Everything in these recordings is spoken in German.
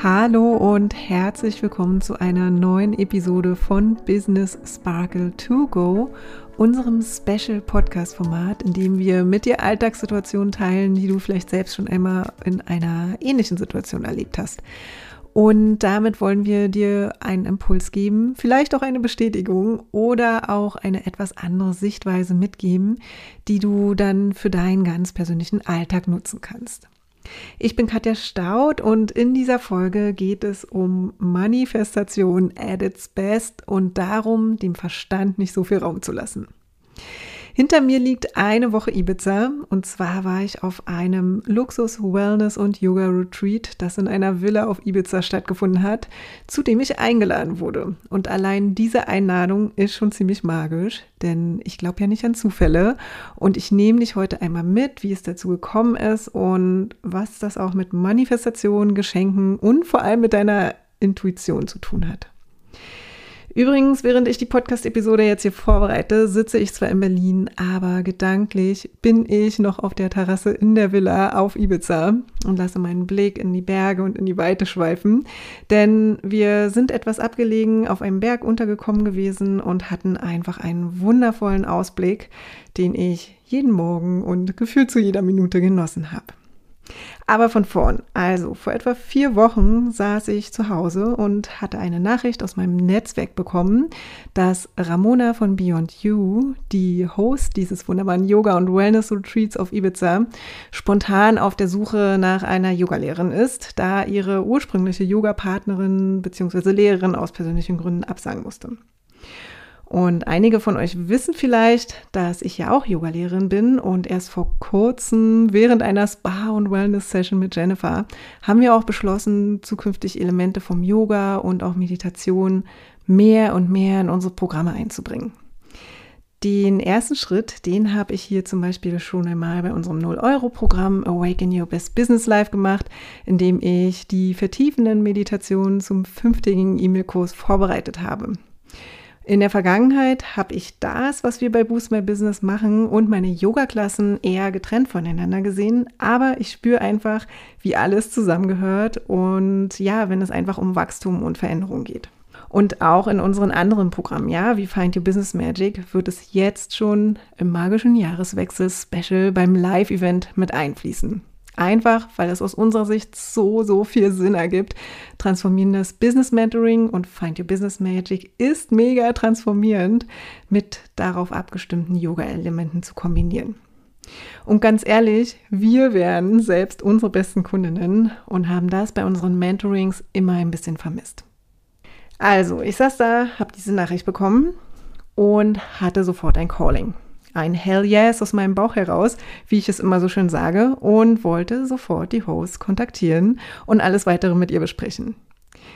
Hallo und herzlich willkommen zu einer neuen Episode von Business Sparkle to Go, unserem Special Podcast Format, in dem wir mit dir Alltagssituationen teilen, die du vielleicht selbst schon einmal in einer ähnlichen Situation erlebt hast. Und damit wollen wir dir einen Impuls geben, vielleicht auch eine Bestätigung oder auch eine etwas andere Sichtweise mitgeben, die du dann für deinen ganz persönlichen Alltag nutzen kannst. Ich bin Katja Staud und in dieser Folge geht es um Manifestation at its best und darum, dem Verstand nicht so viel Raum zu lassen. Hinter mir liegt eine Woche Ibiza und zwar war ich auf einem Luxus Wellness und Yoga Retreat, das in einer Villa auf Ibiza stattgefunden hat, zu dem ich eingeladen wurde. Und allein diese Einladung ist schon ziemlich magisch, denn ich glaube ja nicht an Zufälle und ich nehme dich heute einmal mit, wie es dazu gekommen ist und was das auch mit Manifestationen, Geschenken und vor allem mit deiner Intuition zu tun hat. Übrigens, während ich die Podcast-Episode jetzt hier vorbereite, sitze ich zwar in Berlin, aber gedanklich bin ich noch auf der Terrasse in der Villa auf Ibiza und lasse meinen Blick in die Berge und in die Weite schweifen. Denn wir sind etwas abgelegen auf einem Berg untergekommen gewesen und hatten einfach einen wundervollen Ausblick, den ich jeden Morgen und gefühlt zu jeder Minute genossen habe. Aber von vorn. Also, vor etwa vier Wochen saß ich zu Hause und hatte eine Nachricht aus meinem Netzwerk bekommen, dass Ramona von Beyond You, die Host dieses wunderbaren Yoga- und Wellness-Retreats auf Ibiza, spontan auf der Suche nach einer Yogalehrerin ist, da ihre ursprüngliche Yoga-Partnerin bzw. Lehrerin aus persönlichen Gründen absagen musste. Und einige von euch wissen vielleicht, dass ich ja auch Yogalehrerin bin und erst vor kurzem während einer Spa- und Wellness-Session mit Jennifer haben wir auch beschlossen, zukünftig Elemente vom Yoga und auch Meditation mehr und mehr in unsere Programme einzubringen. Den ersten Schritt, den habe ich hier zum Beispiel schon einmal bei unserem 0-Euro-Programm Awaken Your Best Business Life gemacht, in dem ich die vertiefenden Meditationen zum fünftägigen E-Mail-Kurs vorbereitet habe. In der Vergangenheit habe ich das, was wir bei Boost My Business machen und meine Yoga-Klassen eher getrennt voneinander gesehen, aber ich spüre einfach, wie alles zusammengehört und ja, wenn es einfach um Wachstum und Veränderung geht. Und auch in unseren anderen Programmen, ja, wie Find Your Business Magic, wird es jetzt schon im magischen Jahreswechsel Special beim Live-Event mit einfließen. Einfach, weil es aus unserer Sicht so, so viel Sinn ergibt. Transformierendes Business Mentoring und Find Your Business Magic ist mega transformierend mit darauf abgestimmten Yoga-Elementen zu kombinieren. Und ganz ehrlich, wir werden selbst unsere besten Kundinnen und haben das bei unseren Mentorings immer ein bisschen vermisst. Also, ich saß da, habe diese Nachricht bekommen und hatte sofort ein Calling ein Hell Yes aus meinem Bauch heraus, wie ich es immer so schön sage, und wollte sofort die Host kontaktieren und alles weitere mit ihr besprechen.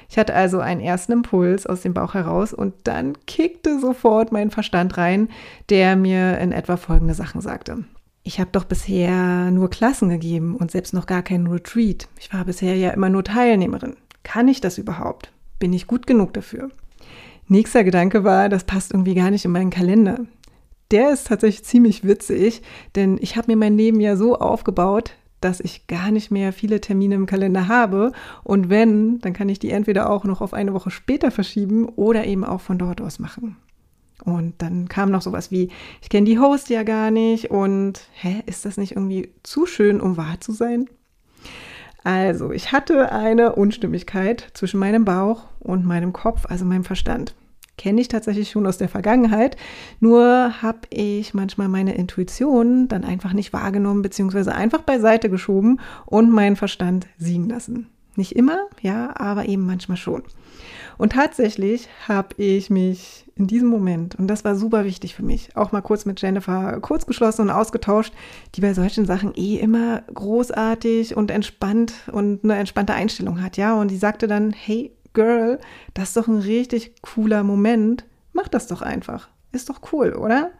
Ich hatte also einen ersten Impuls aus dem Bauch heraus und dann kickte sofort mein Verstand rein, der mir in etwa folgende Sachen sagte. Ich habe doch bisher nur Klassen gegeben und selbst noch gar keinen Retreat. Ich war bisher ja immer nur Teilnehmerin. Kann ich das überhaupt? Bin ich gut genug dafür? Nächster Gedanke war, das passt irgendwie gar nicht in meinen Kalender der ist tatsächlich ziemlich witzig, denn ich habe mir mein Leben ja so aufgebaut, dass ich gar nicht mehr viele Termine im Kalender habe. Und wenn, dann kann ich die entweder auch noch auf eine Woche später verschieben oder eben auch von dort aus machen. Und dann kam noch sowas wie, ich kenne die Host ja gar nicht und hä, ist das nicht irgendwie zu schön, um wahr zu sein? Also, ich hatte eine Unstimmigkeit zwischen meinem Bauch und meinem Kopf, also meinem Verstand kenne ich tatsächlich schon aus der Vergangenheit. Nur habe ich manchmal meine Intuition dann einfach nicht wahrgenommen, beziehungsweise einfach beiseite geschoben und meinen Verstand siegen lassen. Nicht immer, ja, aber eben manchmal schon. Und tatsächlich habe ich mich in diesem Moment, und das war super wichtig für mich, auch mal kurz mit Jennifer kurz geschlossen und ausgetauscht, die bei solchen Sachen eh immer großartig und entspannt und eine entspannte Einstellung hat, ja. Und die sagte dann, hey, Girl, das ist doch ein richtig cooler Moment. Mach das doch einfach. Ist doch cool, oder?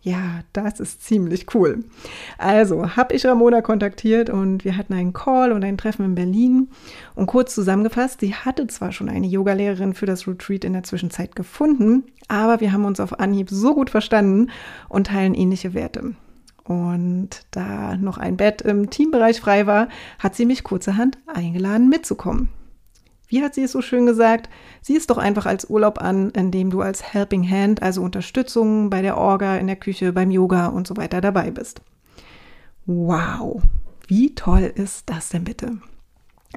Ja, das ist ziemlich cool. Also habe ich Ramona kontaktiert und wir hatten einen Call und ein Treffen in Berlin. Und kurz zusammengefasst, sie hatte zwar schon eine Yogalehrerin für das Retreat in der Zwischenzeit gefunden, aber wir haben uns auf Anhieb so gut verstanden und teilen ähnliche Werte. Und da noch ein Bett im Teambereich frei war, hat sie mich kurzerhand eingeladen mitzukommen. Wie hat sie es so schön gesagt? Sieh es doch einfach als Urlaub an, in dem du als Helping Hand, also Unterstützung bei der Orga, in der Küche, beim Yoga und so weiter dabei bist. Wow, wie toll ist das denn bitte?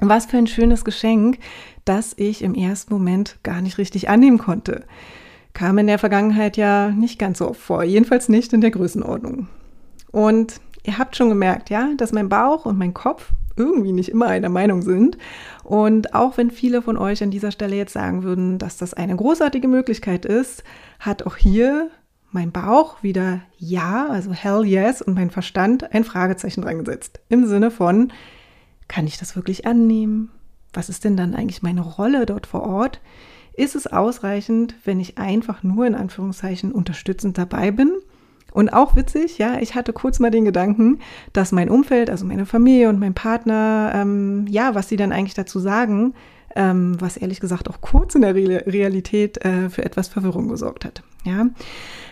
Was für ein schönes Geschenk, das ich im ersten Moment gar nicht richtig annehmen konnte. Kam in der Vergangenheit ja nicht ganz so oft vor, jedenfalls nicht in der Größenordnung. Und ihr habt schon gemerkt, ja, dass mein Bauch und mein Kopf irgendwie nicht immer einer Meinung sind. Und auch wenn viele von euch an dieser Stelle jetzt sagen würden, dass das eine großartige Möglichkeit ist, hat auch hier mein Bauch wieder Ja, also hell yes, und mein Verstand ein Fragezeichen dran gesetzt. Im Sinne von, kann ich das wirklich annehmen? Was ist denn dann eigentlich meine Rolle dort vor Ort? Ist es ausreichend, wenn ich einfach nur in Anführungszeichen unterstützend dabei bin? Und auch witzig, ja, ich hatte kurz mal den Gedanken, dass mein Umfeld, also meine Familie und mein Partner, ähm, ja, was sie dann eigentlich dazu sagen, ähm, was ehrlich gesagt auch kurz in der Re Realität äh, für etwas Verwirrung gesorgt hat. Ja,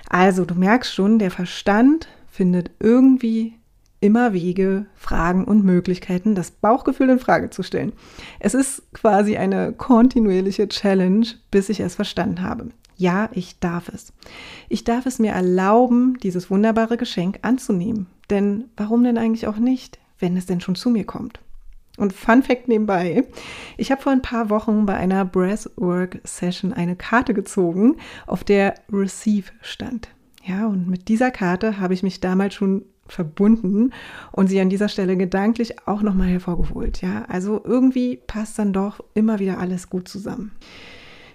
also du merkst schon, der Verstand findet irgendwie immer Wege, Fragen und Möglichkeiten, das Bauchgefühl in Frage zu stellen. Es ist quasi eine kontinuierliche Challenge, bis ich es verstanden habe. Ja, ich darf es. Ich darf es mir erlauben, dieses wunderbare Geschenk anzunehmen. Denn warum denn eigentlich auch nicht, wenn es denn schon zu mir kommt? Und Fun Fact nebenbei, ich habe vor ein paar Wochen bei einer Breathwork Session eine Karte gezogen, auf der Receive stand. Ja, und mit dieser Karte habe ich mich damals schon verbunden und sie an dieser Stelle gedanklich auch nochmal hervorgeholt. Ja, also irgendwie passt dann doch immer wieder alles gut zusammen.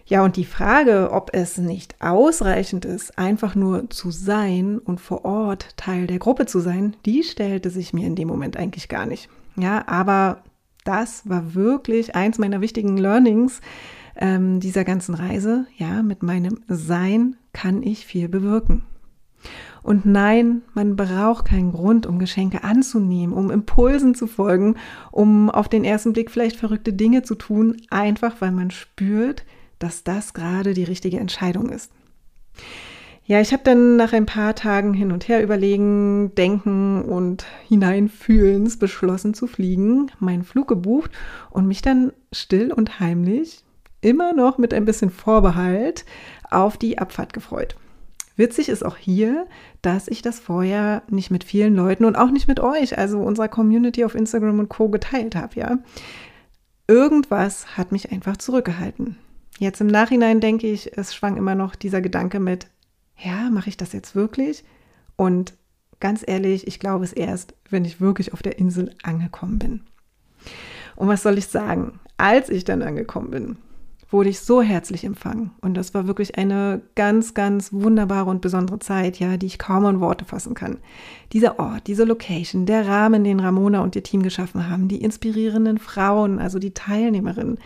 Ja, und die Frage, ob es nicht ausreichend ist, einfach nur zu sein und vor Ort Teil der Gruppe zu sein, die stellte sich mir in dem Moment eigentlich gar nicht. Ja, aber das war wirklich eins meiner wichtigen Learnings ähm, dieser ganzen Reise. Ja, mit meinem Sein kann ich viel bewirken. Und nein, man braucht keinen Grund, um Geschenke anzunehmen, um Impulsen zu folgen, um auf den ersten Blick vielleicht verrückte Dinge zu tun, einfach weil man spürt, dass das gerade die richtige Entscheidung ist. Ja, ich habe dann nach ein paar Tagen hin und her überlegen, denken und hineinfühlens beschlossen zu fliegen, meinen Flug gebucht und mich dann still und heimlich, immer noch mit ein bisschen Vorbehalt, auf die Abfahrt gefreut. Witzig ist auch hier, dass ich das vorher nicht mit vielen Leuten und auch nicht mit euch, also unserer Community auf Instagram und Co. geteilt habe, ja. Irgendwas hat mich einfach zurückgehalten. Jetzt im Nachhinein denke ich, es schwang immer noch dieser Gedanke mit, ja, mache ich das jetzt wirklich? Und ganz ehrlich, ich glaube es erst, wenn ich wirklich auf der Insel angekommen bin. Und was soll ich sagen? Als ich dann angekommen bin, wurde ich so herzlich empfangen. Und das war wirklich eine ganz, ganz wunderbare und besondere Zeit, ja, die ich kaum in Worte fassen kann. Dieser Ort, diese Location, der Rahmen, den Ramona und ihr Team geschaffen haben, die inspirierenden Frauen, also die Teilnehmerinnen,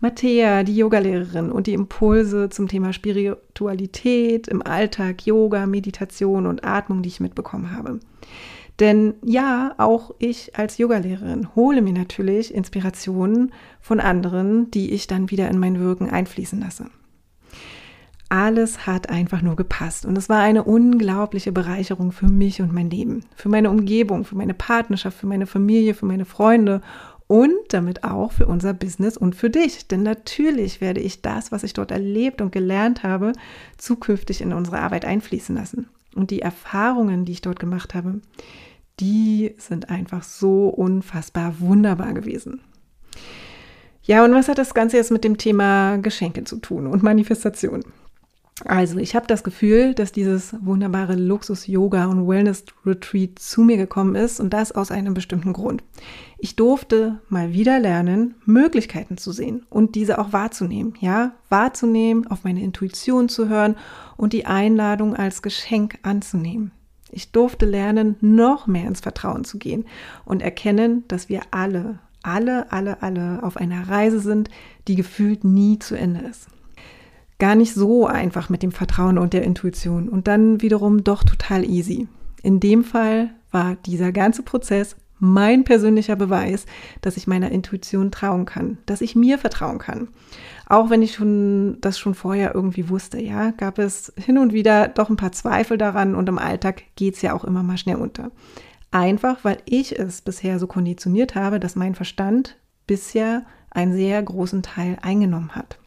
Mattea, die Yogalehrerin und die Impulse zum Thema Spiritualität im Alltag, Yoga, Meditation und Atmung, die ich mitbekommen habe. Denn ja, auch ich als Yogalehrerin hole mir natürlich Inspirationen von anderen, die ich dann wieder in mein Wirken einfließen lasse. Alles hat einfach nur gepasst und es war eine unglaubliche Bereicherung für mich und mein Leben, für meine Umgebung, für meine Partnerschaft, für meine Familie, für meine Freunde und damit auch für unser Business und für dich. Denn natürlich werde ich das, was ich dort erlebt und gelernt habe, zukünftig in unsere Arbeit einfließen lassen. Und die Erfahrungen, die ich dort gemacht habe, die sind einfach so unfassbar wunderbar gewesen. Ja, und was hat das Ganze jetzt mit dem Thema Geschenke zu tun und Manifestation? Also, ich habe das Gefühl, dass dieses wunderbare Luxus-Yoga- und Wellness-Retreat zu mir gekommen ist und das aus einem bestimmten Grund. Ich durfte mal wieder lernen, Möglichkeiten zu sehen und diese auch wahrzunehmen. Ja, wahrzunehmen, auf meine Intuition zu hören und die Einladung als Geschenk anzunehmen. Ich durfte lernen, noch mehr ins Vertrauen zu gehen und erkennen, dass wir alle, alle, alle, alle auf einer Reise sind, die gefühlt nie zu Ende ist. Gar nicht so einfach mit dem Vertrauen und der Intuition und dann wiederum doch total easy. In dem Fall war dieser ganze Prozess mein persönlicher Beweis, dass ich meiner Intuition trauen kann, dass ich mir vertrauen kann. Auch wenn ich schon das schon vorher irgendwie wusste, ja, gab es hin und wieder doch ein paar Zweifel daran und im Alltag geht es ja auch immer mal schnell unter. Einfach weil ich es bisher so konditioniert habe, dass mein Verstand bisher einen sehr großen Teil eingenommen hat.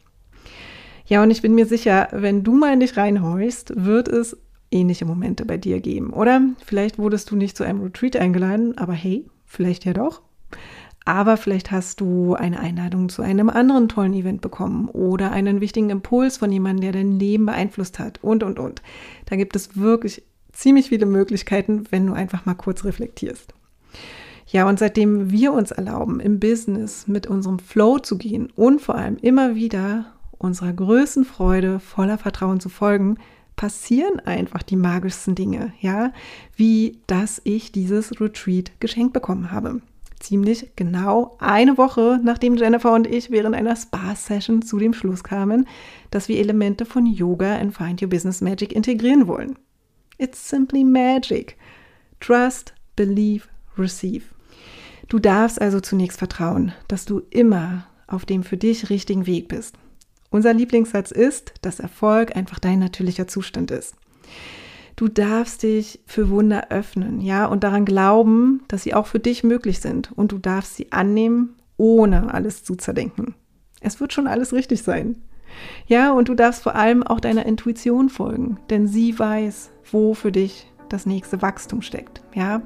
Ja, und ich bin mir sicher, wenn du mal in dich reinhorchst, wird es ähnliche Momente bei dir geben. Oder vielleicht wurdest du nicht zu einem Retreat eingeladen, aber hey, vielleicht ja doch. Aber vielleicht hast du eine Einladung zu einem anderen tollen Event bekommen oder einen wichtigen Impuls von jemandem, der dein Leben beeinflusst hat und, und, und. Da gibt es wirklich ziemlich viele Möglichkeiten, wenn du einfach mal kurz reflektierst. Ja, und seitdem wir uns erlauben, im Business mit unserem Flow zu gehen und vor allem immer wieder unserer größten Freude voller Vertrauen zu folgen, passieren einfach die magischsten Dinge, ja, wie dass ich dieses Retreat geschenkt bekommen habe. Ziemlich genau eine Woche, nachdem Jennifer und ich während einer Spa-Session zu dem Schluss kamen, dass wir Elemente von Yoga in Find Your Business Magic integrieren wollen. It's simply magic. Trust, believe, receive. Du darfst also zunächst vertrauen, dass du immer auf dem für dich richtigen Weg bist. Unser Lieblingssatz ist, dass Erfolg einfach dein natürlicher Zustand ist. Du darfst dich für Wunder öffnen, ja, und daran glauben, dass sie auch für dich möglich sind. Und du darfst sie annehmen, ohne alles zu zerdenken. Es wird schon alles richtig sein. Ja, und du darfst vor allem auch deiner Intuition folgen, denn sie weiß, wo für dich das nächste Wachstum steckt. Ja,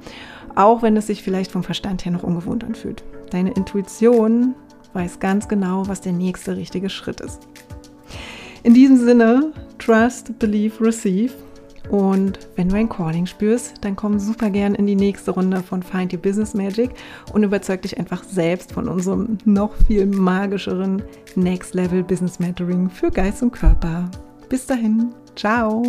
auch wenn es sich vielleicht vom Verstand her noch ungewohnt anfühlt. Deine Intuition weiß ganz genau, was der nächste richtige Schritt ist. In diesem Sinne, trust, believe, receive. Und wenn du ein Calling spürst, dann komm super gern in die nächste Runde von Find Your Business Magic und überzeug dich einfach selbst von unserem noch viel magischeren Next Level Business Mentoring für Geist und Körper. Bis dahin, ciao!